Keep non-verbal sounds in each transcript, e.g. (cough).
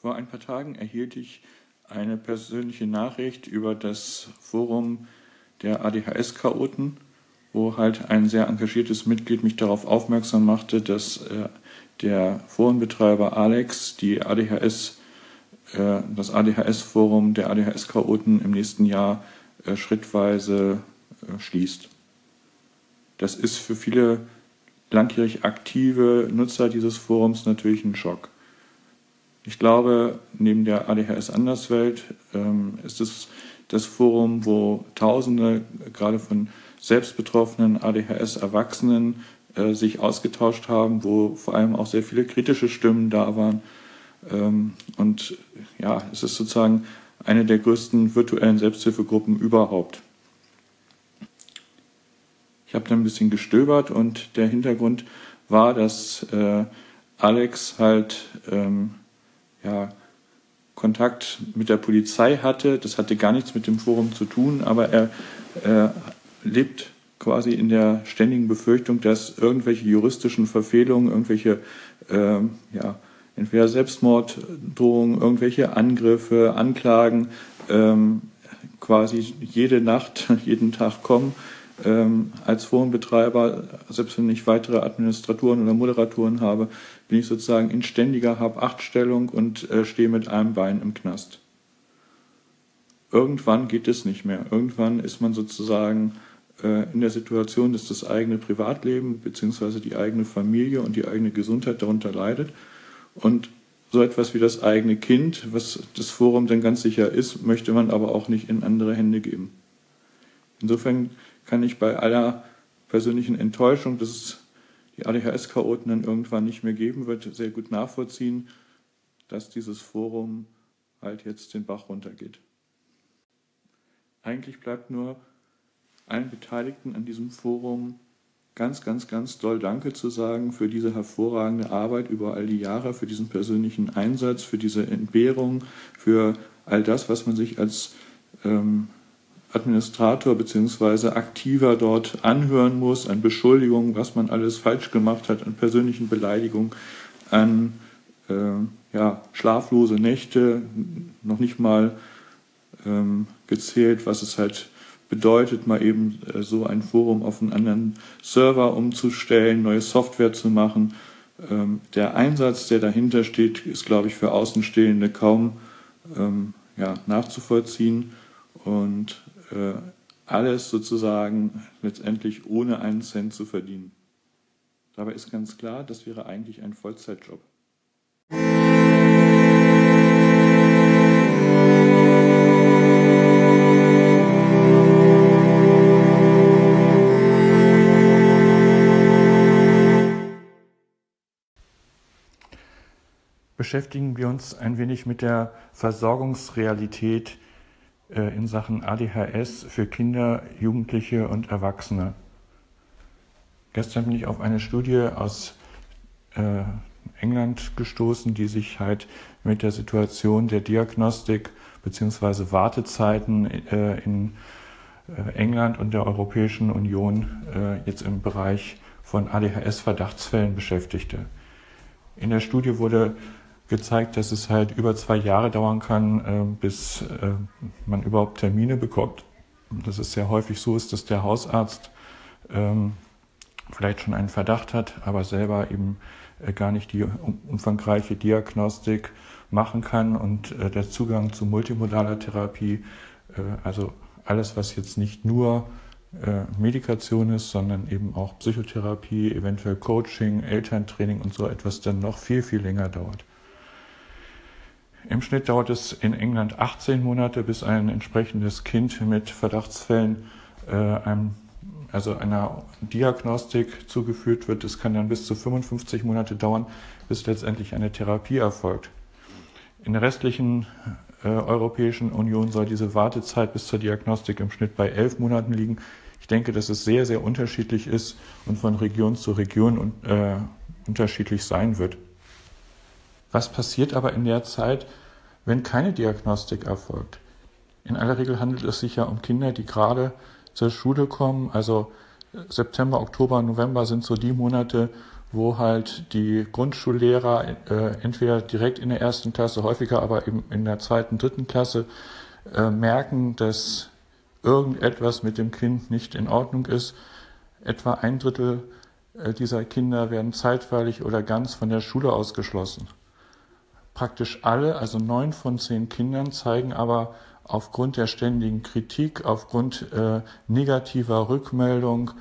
Vor ein paar Tagen erhielt ich eine persönliche Nachricht über das Forum der ADHS-Chaoten, wo halt ein sehr engagiertes Mitglied mich darauf aufmerksam machte, dass äh, der Forenbetreiber Alex die ADHS, äh, das ADHS-Forum der ADHS-Chaoten im nächsten Jahr äh, schrittweise äh, schließt. Das ist für viele langjährig aktive Nutzer dieses Forums natürlich ein Schock. Ich glaube, neben der ADHS Anderswelt ähm, ist es das Forum, wo Tausende, gerade von selbstbetroffenen ADHS-Erwachsenen, äh, sich ausgetauscht haben, wo vor allem auch sehr viele kritische Stimmen da waren. Ähm, und ja, es ist sozusagen eine der größten virtuellen Selbsthilfegruppen überhaupt. Ich habe da ein bisschen gestöbert und der Hintergrund war, dass äh, Alex halt ähm, ja, Kontakt mit der Polizei hatte. Das hatte gar nichts mit dem Forum zu tun, aber er äh, lebt quasi in der ständigen Befürchtung, dass irgendwelche juristischen Verfehlungen, irgendwelche äh, ja, entweder Selbstmorddrohungen, irgendwelche Angriffe, Anklagen ähm, quasi jede Nacht, (laughs) jeden Tag kommen. Ähm, als Forenbetreiber, selbst wenn ich weitere Administratoren oder Moderatoren habe, bin ich sozusagen in ständiger Hab-Acht-Stellung und äh, stehe mit einem Bein im Knast. Irgendwann geht es nicht mehr. Irgendwann ist man sozusagen äh, in der Situation, dass das eigene Privatleben bzw. die eigene Familie und die eigene Gesundheit darunter leidet. Und so etwas wie das eigene Kind, was das Forum dann ganz sicher ist, möchte man aber auch nicht in andere Hände geben. Insofern kann ich bei aller persönlichen Enttäuschung, dass es die ADHS-Chaoten dann irgendwann nicht mehr geben wird, sehr gut nachvollziehen, dass dieses Forum halt jetzt den Bach runtergeht. Eigentlich bleibt nur allen Beteiligten an diesem Forum ganz, ganz, ganz doll Danke zu sagen für diese hervorragende Arbeit über all die Jahre, für diesen persönlichen Einsatz, für diese Entbehrung, für all das, was man sich als ähm, Administrator bzw. Aktiver dort anhören muss, an Beschuldigungen, was man alles falsch gemacht hat, an persönlichen Beleidigungen, an äh, ja, schlaflose Nächte, noch nicht mal ähm, gezählt, was es halt bedeutet, mal eben äh, so ein Forum auf einen anderen Server umzustellen, neue Software zu machen. Ähm, der Einsatz, der dahinter steht, ist, glaube ich, für Außenstehende kaum ähm, ja, nachzuvollziehen. Und äh, alles sozusagen letztendlich ohne einen Cent zu verdienen. Dabei ist ganz klar, das wäre eigentlich ein Vollzeitjob. Beschäftigen wir uns ein wenig mit der Versorgungsrealität in Sachen ADHS für Kinder, Jugendliche und Erwachsene. Gestern bin ich auf eine Studie aus äh, England gestoßen, die sich halt mit der Situation der Diagnostik bzw. Wartezeiten äh, in äh, England und der Europäischen Union äh, jetzt im Bereich von ADHS-Verdachtsfällen beschäftigte. In der Studie wurde gezeigt, dass es halt über zwei Jahre dauern kann, äh, bis äh, man überhaupt Termine bekommt. Dass es sehr häufig so ist, dass der Hausarzt ähm, vielleicht schon einen Verdacht hat, aber selber eben äh, gar nicht die umfangreiche Diagnostik machen kann und der Zugang zu multimodaler Therapie, also alles, was jetzt nicht nur Medikation ist, sondern eben auch Psychotherapie, eventuell Coaching, Elterntraining und so etwas dann noch viel, viel länger dauert. Im Schnitt dauert es in England 18 Monate, bis ein entsprechendes Kind mit Verdachtsfällen äh, einem, also einer Diagnostik zugeführt wird. Es kann dann bis zu 55 Monate dauern, bis letztendlich eine Therapie erfolgt. In der restlichen äh, Europäischen Union soll diese Wartezeit bis zur Diagnostik im Schnitt bei elf Monaten liegen. Ich denke, dass es sehr, sehr unterschiedlich ist und von Region zu Region und, äh, unterschiedlich sein wird. Was passiert aber in der Zeit, wenn keine Diagnostik erfolgt? In aller Regel handelt es sich ja um Kinder, die gerade zur Schule kommen. Also September, Oktober, November sind so die Monate, wo halt die Grundschullehrer äh, entweder direkt in der ersten Klasse, häufiger aber eben in der zweiten, dritten Klasse äh, merken, dass irgendetwas mit dem Kind nicht in Ordnung ist. Etwa ein Drittel äh, dieser Kinder werden zeitweilig oder ganz von der Schule ausgeschlossen. Praktisch alle, also neun von zehn Kindern, zeigen aber aufgrund der ständigen Kritik, aufgrund äh, negativer Rückmeldung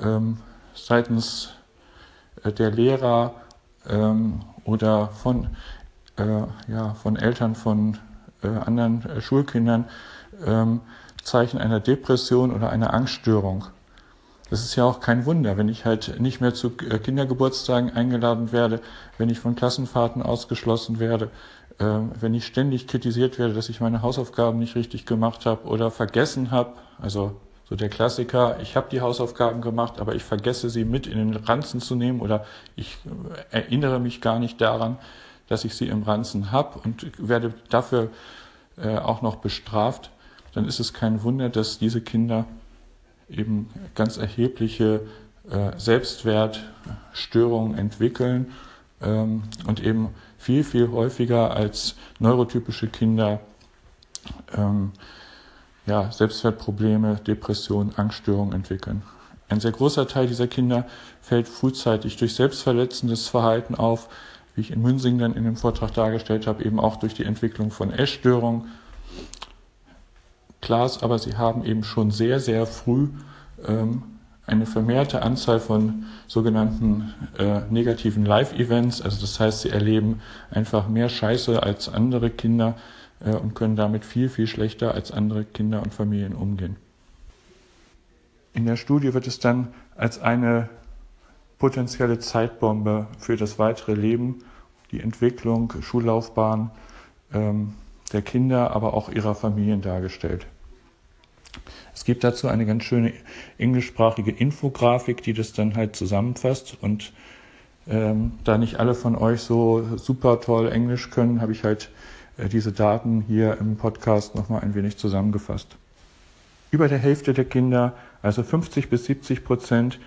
ähm, seitens äh, der Lehrer ähm, oder von, äh, ja, von Eltern von äh, anderen äh, Schulkindern ähm, Zeichen einer Depression oder einer Angststörung. Das ist ja auch kein Wunder, wenn ich halt nicht mehr zu äh, Kindergeburtstagen eingeladen werde, wenn ich von Klassenfahrten ausgeschlossen werde, ähm, wenn ich ständig kritisiert werde, dass ich meine Hausaufgaben nicht richtig gemacht habe oder vergessen habe, also so der Klassiker, ich habe die Hausaufgaben gemacht, aber ich vergesse sie mit in den Ranzen zu nehmen oder ich äh, erinnere mich gar nicht daran, dass ich sie im Ranzen habe und werde dafür äh, auch noch bestraft, dann ist es kein Wunder, dass diese Kinder eben ganz erhebliche äh, Selbstwertstörungen entwickeln ähm, und eben viel, viel häufiger als neurotypische Kinder ähm, ja, Selbstwertprobleme, Depressionen, Angststörungen entwickeln. Ein sehr großer Teil dieser Kinder fällt frühzeitig durch selbstverletzendes Verhalten auf, wie ich in Münsingen dann in dem Vortrag dargestellt habe, eben auch durch die Entwicklung von Essstörungen. Klar ist aber, sie haben eben schon sehr, sehr früh ähm, eine vermehrte Anzahl von sogenannten äh, negativen Live-Events. Also das heißt, sie erleben einfach mehr Scheiße als andere Kinder äh, und können damit viel, viel schlechter als andere Kinder und Familien umgehen. In der Studie wird es dann als eine potenzielle Zeitbombe für das weitere Leben, die Entwicklung, Schullaufbahn ähm, der Kinder, aber auch ihrer Familien dargestellt. Es gibt dazu eine ganz schöne englischsprachige Infografik, die das dann halt zusammenfasst. Und ähm, da nicht alle von euch so super toll Englisch können, habe ich halt äh, diese Daten hier im Podcast nochmal ein wenig zusammengefasst. Über der Hälfte der Kinder, also 50 bis 70 Prozent,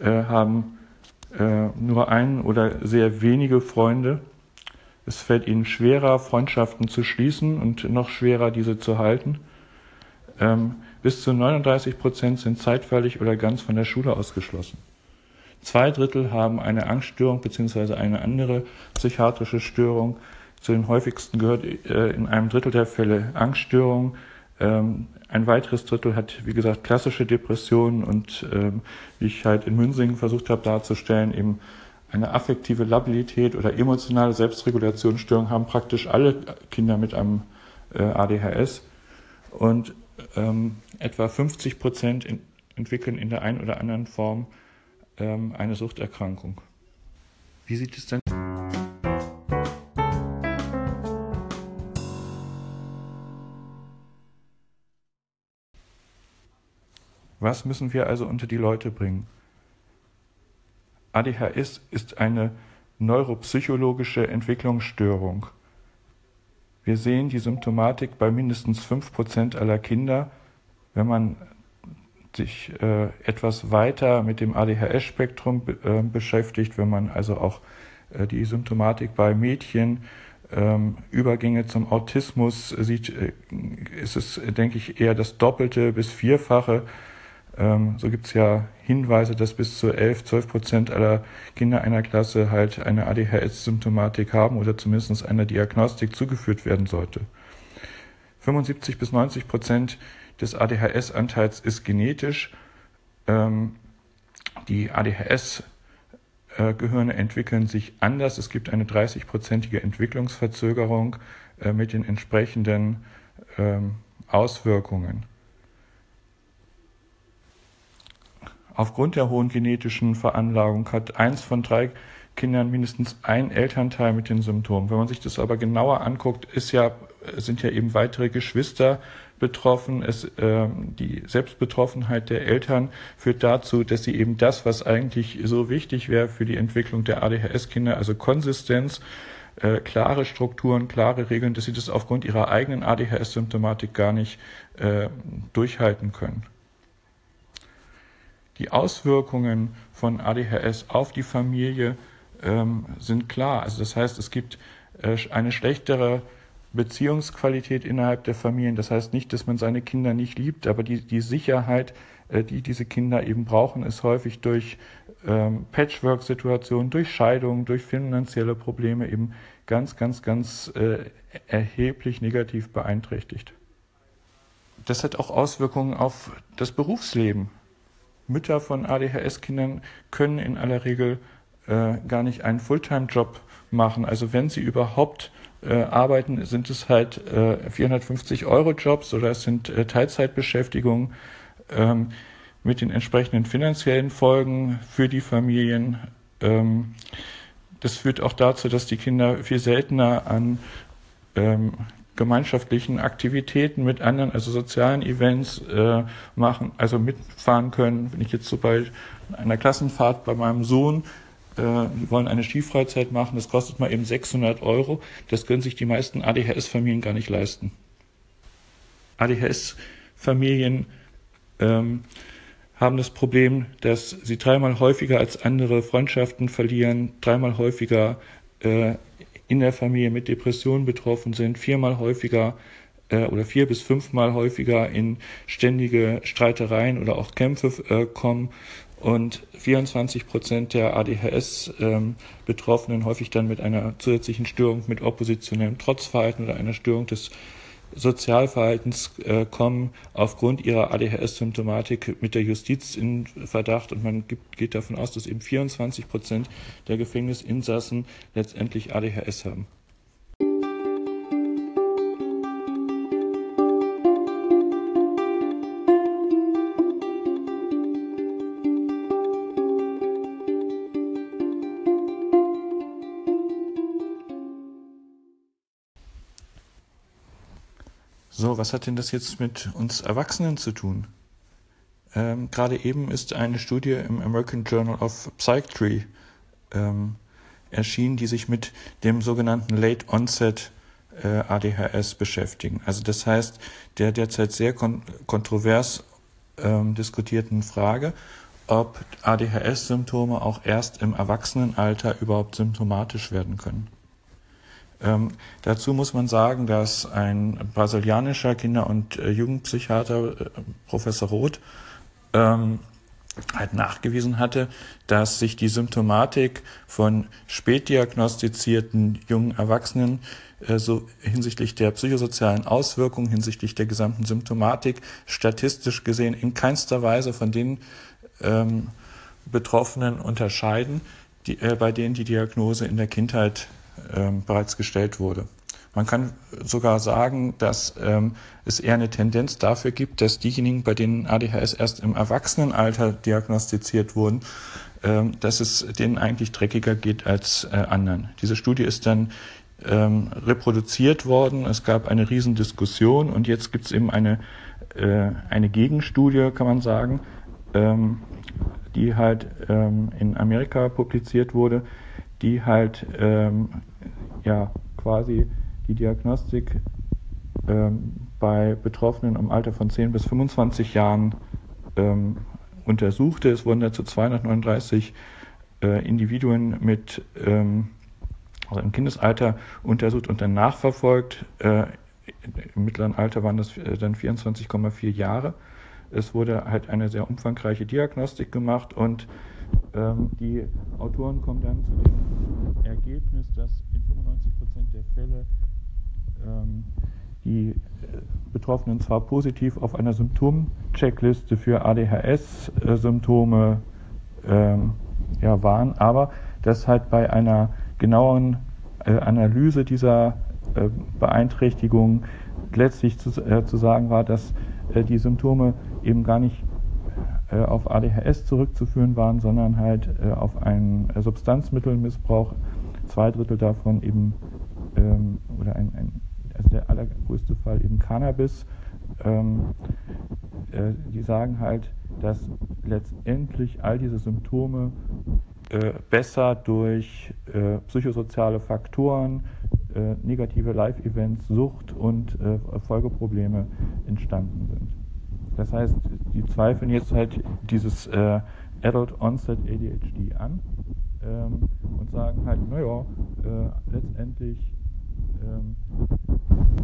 äh, haben äh, nur ein oder sehr wenige Freunde. Es fällt ihnen schwerer, Freundschaften zu schließen und noch schwerer, diese zu halten. Ähm, bis zu 39 Prozent sind zeitweilig oder ganz von der Schule ausgeschlossen. Zwei Drittel haben eine Angststörung bzw. eine andere psychiatrische Störung. Zu den häufigsten gehört äh, in einem Drittel der Fälle Angststörung. Ähm, ein weiteres Drittel hat, wie gesagt, klassische Depressionen und ähm, wie ich halt in Münsingen versucht habe darzustellen, eben eine affektive Labilität oder emotionale Selbstregulationsstörung haben praktisch alle Kinder mit einem äh, ADHS. Und ähm, etwa 50 Prozent in, entwickeln in der einen oder anderen Form ähm, eine Suchterkrankung. Wie sieht es denn? Was müssen wir also unter die Leute bringen? ADHS ist eine neuropsychologische Entwicklungsstörung. Wir sehen die Symptomatik bei mindestens 5% aller Kinder. Wenn man sich äh, etwas weiter mit dem ADHS-Spektrum äh, beschäftigt, wenn man also auch äh, die Symptomatik bei Mädchen, ähm, Übergänge zum Autismus sieht, äh, ist es, denke ich, eher das Doppelte bis Vierfache. Ähm, so gibt es ja Hinweise, dass bis zu 11, 12 Prozent aller Kinder einer Klasse halt eine ADHS-Symptomatik haben oder zumindest einer Diagnostik zugeführt werden sollte. 75 bis 90 Prozent des ADHS-Anteils ist genetisch. Ähm, die ADHS-Gehirne entwickeln sich anders. Es gibt eine 30-prozentige Entwicklungsverzögerung äh, mit den entsprechenden ähm, Auswirkungen. Aufgrund der hohen genetischen Veranlagung hat eins von drei Kindern mindestens ein Elternteil mit den Symptomen. Wenn man sich das aber genauer anguckt, ist ja, sind ja eben weitere Geschwister betroffen. Es, äh, die Selbstbetroffenheit der Eltern führt dazu, dass sie eben das, was eigentlich so wichtig wäre für die Entwicklung der ADHS-Kinder, also Konsistenz, äh, klare Strukturen, klare Regeln, dass sie das aufgrund ihrer eigenen ADHS-Symptomatik gar nicht äh, durchhalten können. Die Auswirkungen von ADHS auf die Familie ähm, sind klar. Also das heißt, es gibt äh, eine schlechtere Beziehungsqualität innerhalb der Familien. Das heißt nicht, dass man seine Kinder nicht liebt, aber die, die Sicherheit, äh, die diese Kinder eben brauchen, ist häufig durch ähm, Patchwork-Situationen, durch Scheidungen, durch finanzielle Probleme eben ganz, ganz, ganz äh, erheblich negativ beeinträchtigt. Das hat auch Auswirkungen auf das Berufsleben. Mütter von ADHS-Kindern können in aller Regel äh, gar nicht einen Fulltime-Job machen. Also wenn sie überhaupt äh, arbeiten, sind es halt äh, 450 Euro Jobs oder es sind äh, Teilzeitbeschäftigungen ähm, mit den entsprechenden finanziellen Folgen für die Familien. Ähm, das führt auch dazu, dass die Kinder viel seltener an ähm, gemeinschaftlichen Aktivitäten mit anderen, also sozialen Events äh, machen, also mitfahren können. Wenn ich jetzt so bei einer Klassenfahrt bei meinem Sohn äh, die wollen eine Skifreizeit machen, das kostet mal eben 600 Euro. Das können sich die meisten ADHS-Familien gar nicht leisten. ADHS-Familien ähm, haben das Problem, dass sie dreimal häufiger als andere Freundschaften verlieren, dreimal häufiger äh, in der Familie mit Depressionen betroffen sind, viermal häufiger äh, oder vier bis fünfmal häufiger in ständige Streitereien oder auch Kämpfe äh, kommen und 24 Prozent der ADHS-Betroffenen ähm, häufig dann mit einer zusätzlichen Störung mit oppositionellem Trotzverhalten oder einer Störung des Sozialverhaltens äh, kommen aufgrund ihrer ADHS-Symptomatik mit der Justiz in Verdacht und man gibt, geht davon aus, dass eben 24 Prozent der Gefängnisinsassen letztendlich ADHS haben. Was hat denn das jetzt mit uns Erwachsenen zu tun? Ähm, Gerade eben ist eine Studie im American Journal of Psychiatry ähm, erschienen, die sich mit dem sogenannten Late Onset äh, ADHS beschäftigen. Also das heißt, der derzeit sehr kon kontrovers ähm, diskutierten Frage, ob ADHS-Symptome auch erst im Erwachsenenalter überhaupt symptomatisch werden können. Ähm, dazu muss man sagen, dass ein brasilianischer Kinder- und äh, Jugendpsychiater, äh, Professor Roth, ähm, halt nachgewiesen hatte, dass sich die Symptomatik von spätdiagnostizierten jungen Erwachsenen äh, so hinsichtlich der psychosozialen Auswirkungen, hinsichtlich der gesamten Symptomatik statistisch gesehen in keinster Weise von den ähm, Betroffenen unterscheiden, die, äh, bei denen die Diagnose in der Kindheit ähm, bereits gestellt wurde. Man kann sogar sagen, dass ähm, es eher eine Tendenz dafür gibt, dass diejenigen, bei denen ADHS erst im Erwachsenenalter diagnostiziert wurden, ähm, dass es denen eigentlich dreckiger geht als äh, anderen. Diese Studie ist dann ähm, reproduziert worden. Es gab eine Riesendiskussion und jetzt gibt es eben eine, äh, eine Gegenstudie, kann man sagen, ähm, die halt ähm, in Amerika publiziert wurde, die halt ähm, ja quasi die Diagnostik ähm, bei Betroffenen im Alter von 10 bis 25 Jahren ähm, untersuchte. Es wurden dazu 239 äh, Individuen mit ähm, also im Kindesalter untersucht und dann nachverfolgt. Äh, Im mittleren Alter waren das äh, dann 24,4 Jahre. Es wurde halt eine sehr umfangreiche Diagnostik gemacht und ähm, die Autoren kommen dann zu dem Ergebnis, dass in 95 Prozent der Fälle ähm, die äh, Betroffenen zwar positiv auf einer Symptomcheckliste für ADHS-Symptome ähm, ja, waren, aber dass halt bei einer genaueren äh, Analyse dieser äh, Beeinträchtigung letztlich zu, äh, zu sagen war, dass äh, die Symptome eben gar nicht äh, auf ADHS zurückzuführen waren, sondern halt äh, auf einen äh, Substanzmittelmissbrauch. Zwei Drittel davon eben, ähm, oder ein, ein, also der allergrößte Fall eben Cannabis. Ähm, äh, die sagen halt, dass letztendlich all diese Symptome äh, besser durch psychosoziale Faktoren, negative Live-Events, Sucht und Folgeprobleme entstanden sind. Das heißt, die zweifeln jetzt halt dieses äh, Adult Onset ADHD an ähm, und sagen halt, naja, äh, letztendlich ähm,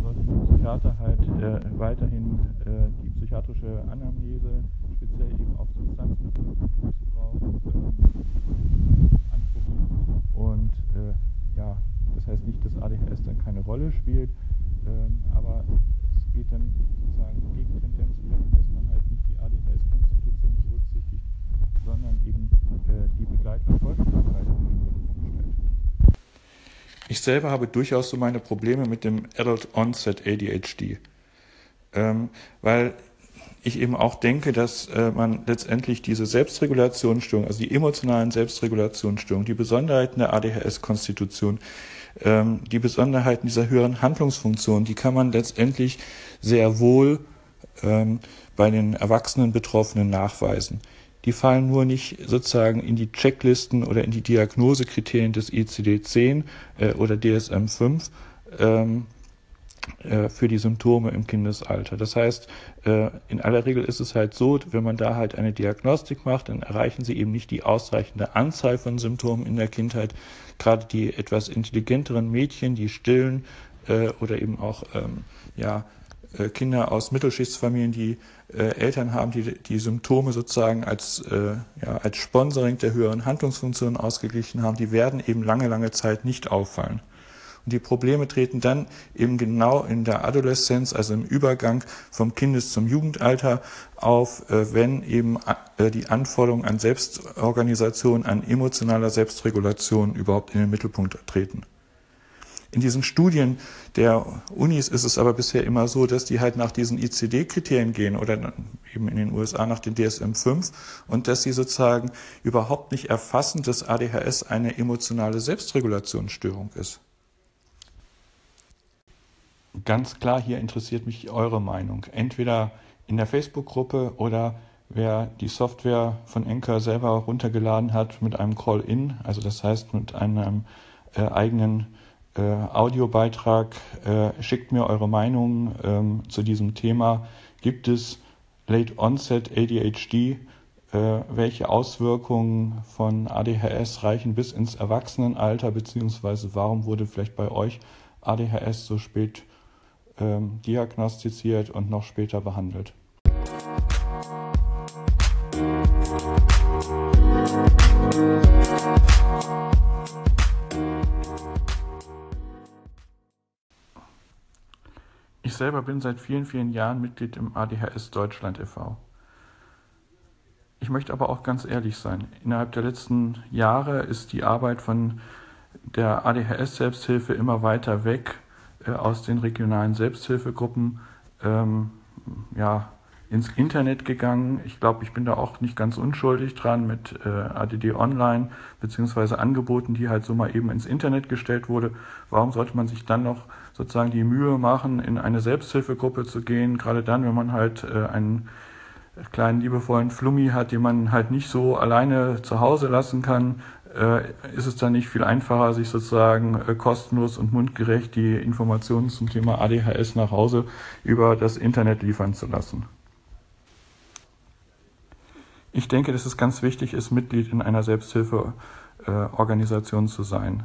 sollte der Psychiater halt äh, weiterhin äh, die psychiatrische Anamnese, speziell eben auf Substanzmittelmissbrauch, ähm, angucken. Und äh, ja, das heißt nicht, dass ADHS dann keine Rolle spielt, ähm, aber geht dann sozusagen Gegentendenz dahin, dass man halt nicht die ADHS-Konstitution berücksichtigt, sondern eben äh, die Begleiterfolgskrankheit in den Mittelpunkt stellt. Ich selber habe durchaus so meine Probleme mit dem Adult Onset ADHD, ähm, weil ich eben auch denke, dass äh, man letztendlich diese Selbstregulationsstörung, also die emotionalen Selbstregulationsstörungen, die Besonderheiten der ADHS-Konstitution, ähm, die Besonderheiten dieser höheren Handlungsfunktion, die kann man letztendlich sehr wohl ähm, bei den erwachsenen Betroffenen nachweisen. Die fallen nur nicht sozusagen in die Checklisten oder in die Diagnosekriterien des ICD-10 äh, oder DSM-5 ähm, äh, für die Symptome im Kindesalter. Das heißt, äh, in aller Regel ist es halt so, wenn man da halt eine Diagnostik macht, dann erreichen sie eben nicht die ausreichende Anzahl von Symptomen in der Kindheit. Gerade die etwas intelligenteren Mädchen, die stillen äh, oder eben auch ähm, ja, Kinder aus Mittelschichtsfamilien, die Eltern haben, die die Symptome sozusagen als, ja, als Sponsoring der höheren Handlungsfunktionen ausgeglichen haben, die werden eben lange, lange Zeit nicht auffallen. Und die Probleme treten dann eben genau in der Adoleszenz, also im Übergang vom Kindes- zum Jugendalter auf, äh, wenn eben äh, die Anforderungen an Selbstorganisation, an emotionaler Selbstregulation überhaupt in den Mittelpunkt treten. In diesen Studien der Unis ist es aber bisher immer so, dass die halt nach diesen ICD-Kriterien gehen oder eben in den USA nach den DSM-5 und dass sie sozusagen überhaupt nicht erfassen, dass ADHS eine emotionale Selbstregulationsstörung ist. Ganz klar, hier interessiert mich eure Meinung. Entweder in der Facebook-Gruppe oder wer die Software von Anchor selber runtergeladen hat mit einem Call-In, also das heißt mit einem äh, eigenen äh, Audiobeitrag, äh, schickt mir eure Meinung ähm, zu diesem Thema. Gibt es Late Onset ADHD? Äh, welche Auswirkungen von ADHS reichen bis ins Erwachsenenalter, beziehungsweise warum wurde vielleicht bei euch ADHS so spät ähm, diagnostiziert und noch später behandelt. Ich selber bin seit vielen, vielen Jahren Mitglied im ADHS Deutschland e.V. Ich möchte aber auch ganz ehrlich sein. Innerhalb der letzten Jahre ist die Arbeit von der ADHS-Selbsthilfe immer weiter weg aus den regionalen Selbsthilfegruppen ähm, ja, ins Internet gegangen. Ich glaube, ich bin da auch nicht ganz unschuldig dran mit äh, ADD Online beziehungsweise Angeboten, die halt so mal eben ins Internet gestellt wurde. Warum sollte man sich dann noch sozusagen die Mühe machen, in eine Selbsthilfegruppe zu gehen? Gerade dann, wenn man halt äh, einen kleinen liebevollen Flummi hat, den man halt nicht so alleine zu Hause lassen kann, äh, ist es dann nicht viel einfacher, sich sozusagen äh, kostenlos und mundgerecht die Informationen zum Thema ADHS nach Hause über das Internet liefern zu lassen. Ich denke, dass es ganz wichtig ist, Mitglied in einer Selbsthilfeorganisation zu sein.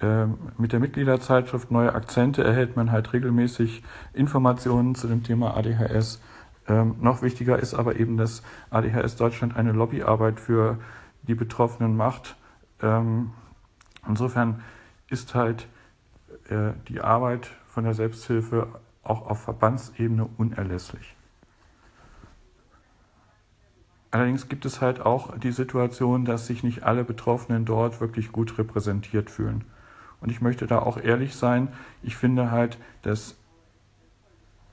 Ähm, mit der Mitgliederzeitschrift Neue Akzente erhält man halt regelmäßig Informationen zu dem Thema ADHS. Ähm, noch wichtiger ist aber eben, dass ADHS Deutschland eine Lobbyarbeit für die Betroffenen macht ähm, insofern ist halt äh, die Arbeit von der Selbsthilfe auch auf Verbandsebene unerlässlich. Allerdings gibt es halt auch die Situation, dass sich nicht alle Betroffenen dort wirklich gut repräsentiert fühlen. Und ich möchte da auch ehrlich sein. Ich finde halt, dass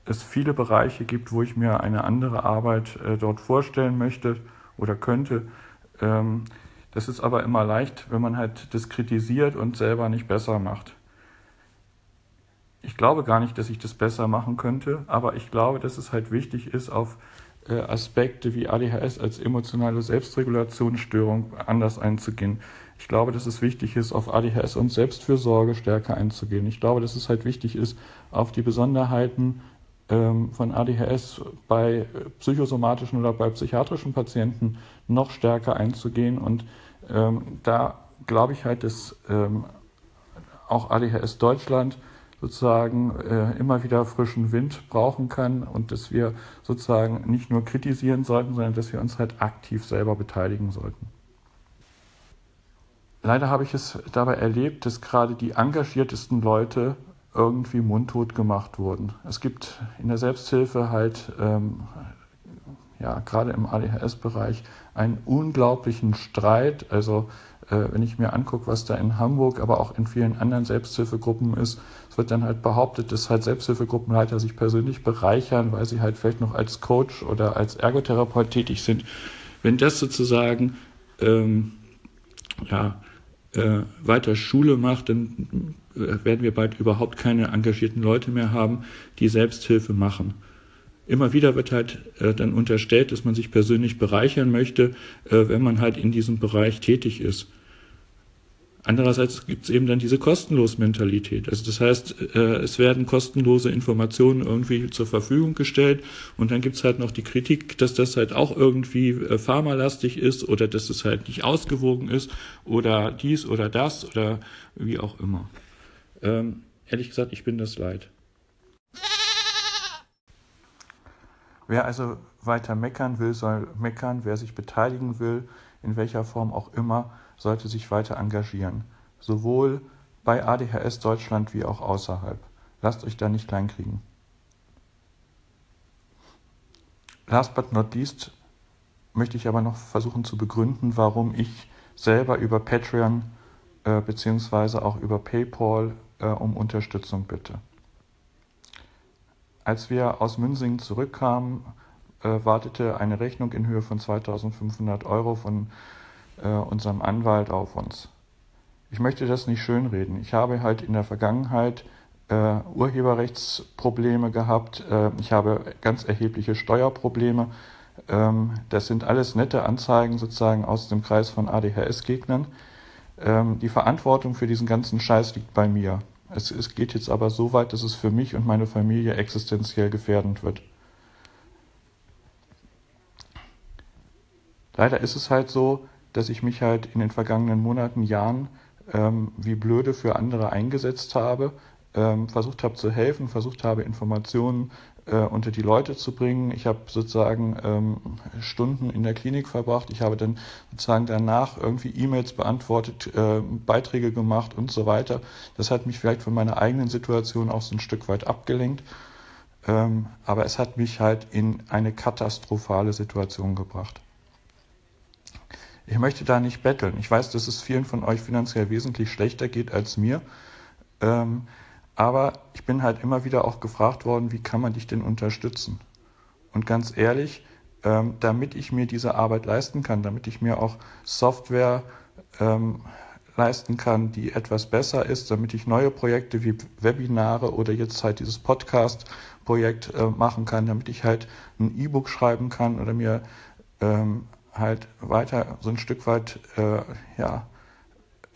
es viele Bereiche gibt, wo ich mir eine andere Arbeit äh, dort vorstellen möchte oder könnte. Ähm, das ist aber immer leicht, wenn man halt das kritisiert und selber nicht besser macht. Ich glaube gar nicht, dass ich das besser machen könnte, aber ich glaube, dass es halt wichtig ist, auf äh, Aspekte wie ADHS als emotionale Selbstregulationsstörung anders einzugehen. Ich glaube, dass es wichtig ist, auf ADHS und Selbstfürsorge stärker einzugehen. Ich glaube, dass es halt wichtig ist, auf die Besonderheiten von ADHS bei psychosomatischen oder bei psychiatrischen Patienten noch stärker einzugehen. Und ähm, da glaube ich halt, dass ähm, auch ADHS Deutschland sozusagen äh, immer wieder frischen Wind brauchen kann und dass wir sozusagen nicht nur kritisieren sollten, sondern dass wir uns halt aktiv selber beteiligen sollten. Leider habe ich es dabei erlebt, dass gerade die engagiertesten Leute irgendwie mundtot gemacht wurden. Es gibt in der Selbsthilfe halt, ähm, ja, gerade im ADHS-Bereich einen unglaublichen Streit. Also, äh, wenn ich mir angucke, was da in Hamburg, aber auch in vielen anderen Selbsthilfegruppen ist, es wird dann halt behauptet, dass halt Selbsthilfegruppenleiter sich persönlich bereichern, weil sie halt vielleicht noch als Coach oder als Ergotherapeut tätig sind. Wenn das sozusagen, ähm, ja, äh, weiter Schule macht, dann äh, werden wir bald überhaupt keine engagierten Leute mehr haben, die Selbsthilfe machen. Immer wieder wird halt äh, dann unterstellt, dass man sich persönlich bereichern möchte, äh, wenn man halt in diesem Bereich tätig ist. Andererseits gibt es eben dann diese Kostenlos-Mentalität. Also das heißt, äh, es werden kostenlose Informationen irgendwie zur Verfügung gestellt und dann gibt es halt noch die Kritik, dass das halt auch irgendwie äh, pharmalastig ist oder dass es halt nicht ausgewogen ist oder dies oder das oder wie auch immer. Ähm, ehrlich gesagt, ich bin das leid. Wer also weiter meckern will, soll meckern. Wer sich beteiligen will, in welcher Form auch immer, sollte sich weiter engagieren, sowohl bei ADHS Deutschland wie auch außerhalb. Lasst euch da nicht kleinkriegen. Last but not least möchte ich aber noch versuchen zu begründen, warum ich selber über Patreon äh, beziehungsweise auch über PayPal äh, um Unterstützung bitte. Als wir aus Münsingen zurückkamen, äh, wartete eine Rechnung in Höhe von 2500 Euro von äh, unserem Anwalt auf uns. Ich möchte das nicht schönreden. Ich habe halt in der Vergangenheit äh, Urheberrechtsprobleme gehabt. Äh, ich habe ganz erhebliche Steuerprobleme. Ähm, das sind alles nette Anzeigen sozusagen aus dem Kreis von ADHS-Gegnern. Ähm, die Verantwortung für diesen ganzen Scheiß liegt bei mir. Es, es geht jetzt aber so weit, dass es für mich und meine Familie existenziell gefährdend wird. Leider ist es halt so, dass ich mich halt in den vergangenen Monaten, Jahren ähm, wie blöde für andere eingesetzt habe, ähm, versucht habe zu helfen, versucht habe, Informationen äh, unter die Leute zu bringen. Ich habe sozusagen ähm, Stunden in der Klinik verbracht. Ich habe dann sozusagen danach irgendwie E-Mails beantwortet, äh, Beiträge gemacht und so weiter. Das hat mich vielleicht von meiner eigenen Situation auch so ein Stück weit abgelenkt. Ähm, aber es hat mich halt in eine katastrophale Situation gebracht. Ich möchte da nicht betteln. Ich weiß, dass es vielen von euch finanziell wesentlich schlechter geht als mir. Ähm, aber ich bin halt immer wieder auch gefragt worden, wie kann man dich denn unterstützen? Und ganz ehrlich, ähm, damit ich mir diese Arbeit leisten kann, damit ich mir auch Software ähm, leisten kann, die etwas besser ist, damit ich neue Projekte wie Webinare oder jetzt halt dieses Podcast-Projekt äh, machen kann, damit ich halt ein E-Book schreiben kann oder mir ähm, halt weiter so ein Stück weit äh, ja,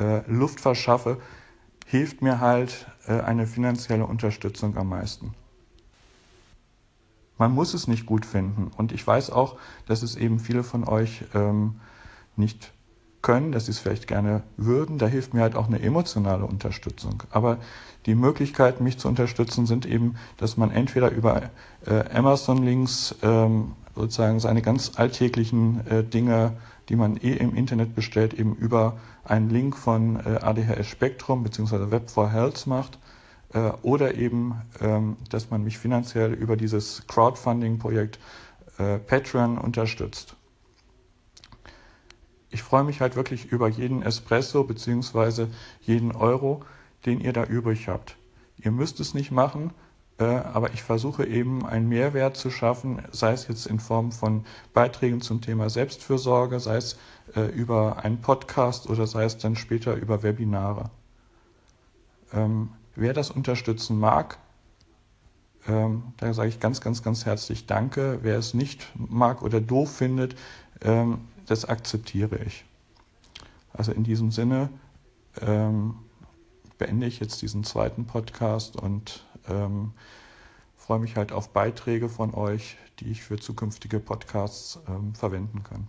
äh, Luft verschaffe, hilft mir halt äh, eine finanzielle Unterstützung am meisten. Man muss es nicht gut finden und ich weiß auch, dass es eben viele von euch ähm, nicht können, dass sie es vielleicht gerne würden. Da hilft mir halt auch eine emotionale Unterstützung. Aber die Möglichkeiten, mich zu unterstützen, sind eben, dass man entweder über äh, Amazon-Links ähm, sozusagen seine ganz alltäglichen äh, Dinge, die man eh im Internet bestellt, eben über einen Link von äh, ADHS Spektrum bzw. Web for Health macht. Äh, oder eben, ähm, dass man mich finanziell über dieses Crowdfunding-Projekt äh, Patreon unterstützt. Ich freue mich halt wirklich über jeden Espresso bzw. jeden Euro, den ihr da übrig habt. Ihr müsst es nicht machen, äh, aber ich versuche eben einen Mehrwert zu schaffen, sei es jetzt in Form von Beiträgen zum Thema Selbstfürsorge, sei es äh, über einen Podcast oder sei es dann später über Webinare. Ähm, wer das unterstützen mag, ähm, da sage ich ganz, ganz, ganz herzlich Danke. Wer es nicht mag oder doof findet, ähm, das akzeptiere ich. Also in diesem Sinne beende ich jetzt diesen zweiten Podcast und ähm, freue mich halt auf Beiträge von euch, die ich für zukünftige Podcasts ähm, verwenden kann.